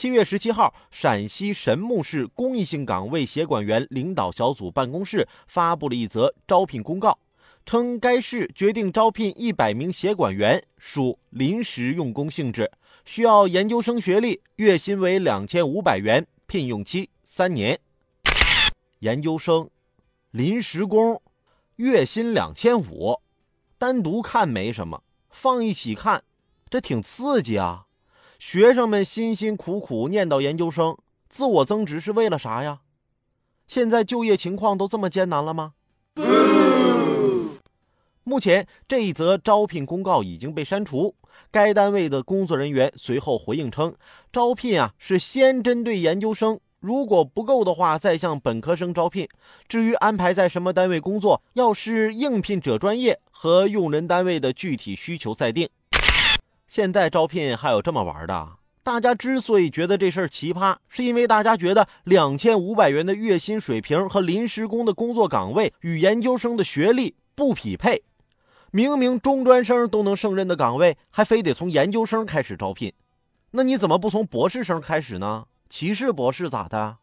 七月十七号，陕西神木市公益性岗位协管员领导小组办公室发布了一则招聘公告，称该市决定招聘一百名协管员，属临时用工性质，需要研究生学历，月薪为两千五百元，聘用期三年。研究生、临时工，月薪两千五，单独看没什么，放一起看，这挺刺激啊！学生们辛辛苦苦念到研究生，自我增值是为了啥呀？现在就业情况都这么艰难了吗？目前这一则招聘公告已经被删除。该单位的工作人员随后回应称，招聘啊是先针对研究生，如果不够的话再向本科生招聘。至于安排在什么单位工作，要视应聘者专业和用人单位的具体需求再定。现在招聘还有这么玩的？大家之所以觉得这事儿奇葩，是因为大家觉得两千五百元的月薪水平和临时工的工作岗位与研究生的学历不匹配。明明中专生都能胜任的岗位，还非得从研究生开始招聘，那你怎么不从博士生开始呢？歧视博士咋的？